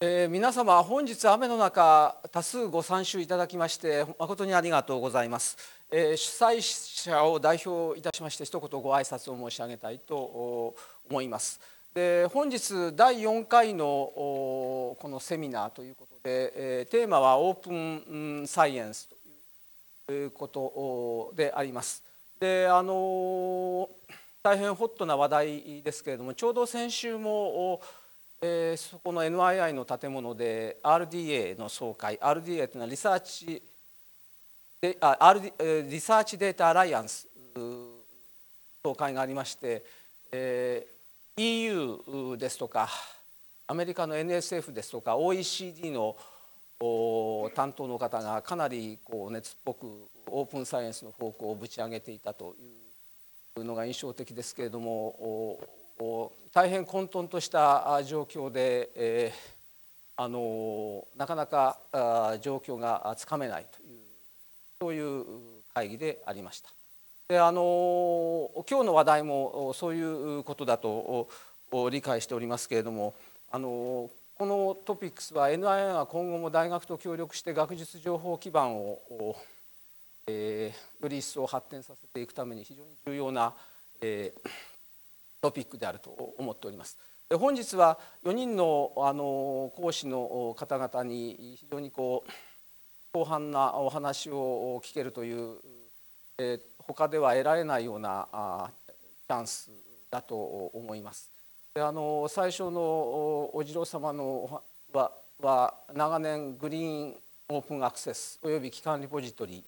えー、皆様本日雨の中多数ご参集いただきまして誠にありがとうございます、えー、主催者を代表いたしまして一言ご挨拶を申し上げたいと思います。で本日第4回のこのセミナーということで、えー、テーマはオープンサイエンスということであります。であの大変ホットな話題ですけれどもちょうど先週もえー、そこの NII の建物で RDA の総会 RDA というのはリサーチであ RD リサーチデータアライアンス総会がありまして、えー、EU ですとかアメリカの NSF ですとか OECD の担当の方がかなりこう熱っぽくオープンサイエンスの方向をぶち上げていたというのが印象的ですけれども大変混沌とした状況で、えー、あのなかなか状況がつかめないというそういう会議でありました。であの今日の話題もそういうことだと理解しておりますけれどもあのこのトピックスは NIA が今後も大学と協力して学術情報基盤を、えー、より一層発展させていくために非常に重要な、えー、トピックであると思っております。で本日は4人のあの講師の方々に非常にこう広範なお話を聞けるという、えー、他では得られないようなあチャンスだと思います。であの最初のお次郎様のはは長年グリーンオープンアクセスおよび機関リポジトリ、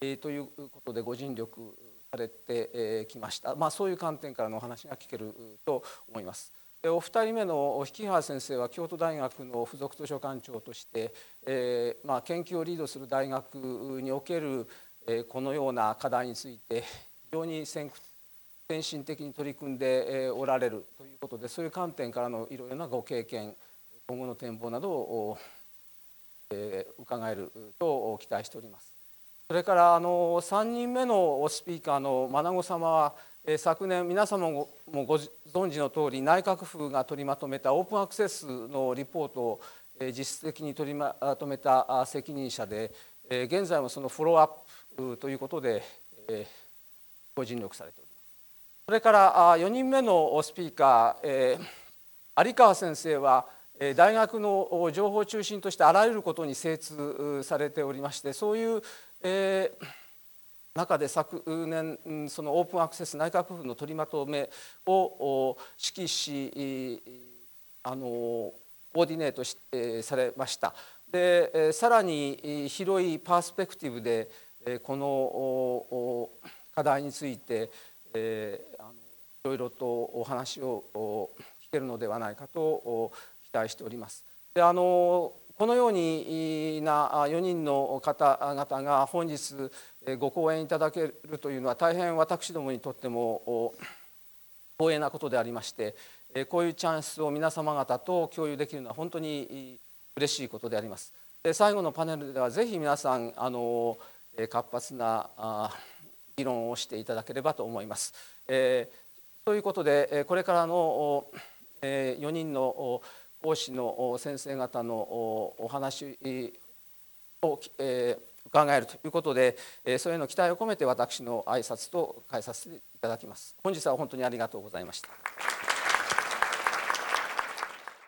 えー、ということでご尽力されてきました、まあ、そういう観点からのお話が聞けると思います。お二人目の引原先生は京都大学の附属図書館長として、えーまあ、研究をリードする大学における、え、このような課題について非常に先進的に取り組んでおられるということでそういう観点からのいろいろなご経験今後の展望などを、えー、伺えると期待しております。それからあの3人目のスピーカーの真子様は昨年皆様もご存知の通り内閣府が取りまとめたオープンアクセスのリポートを実質的に取りまとめた責任者で現在もそのフォローアップということでご尽力されております。それから4人目のスピーカー有川先生は大学の情報を中心としてあらゆることに精通されておりましてそういうえ、中で昨年そのオープンアクセス内閣府の取りまとめを指揮しあのコーディネートしされました。でさらに広いパースペクティブでこの課題についていろいろとお話を聞けるのではないかと期待しております。であのこのようにな4人の方々が本日ご講演いただけるというのは大変私どもにとっても光栄なことでありましてこういうチャンスを皆様方と共有できるのは本当に嬉しいことであります。で最後のパネルではぜひ皆さんあの活発な議論をしていただければと思います。えー、ということでこれからの4人の講師の先生方のお話を、え伺えるということで、えそれの期待を込めて私の挨拶と変えさせていただきます。本日は本当にありがとうございました。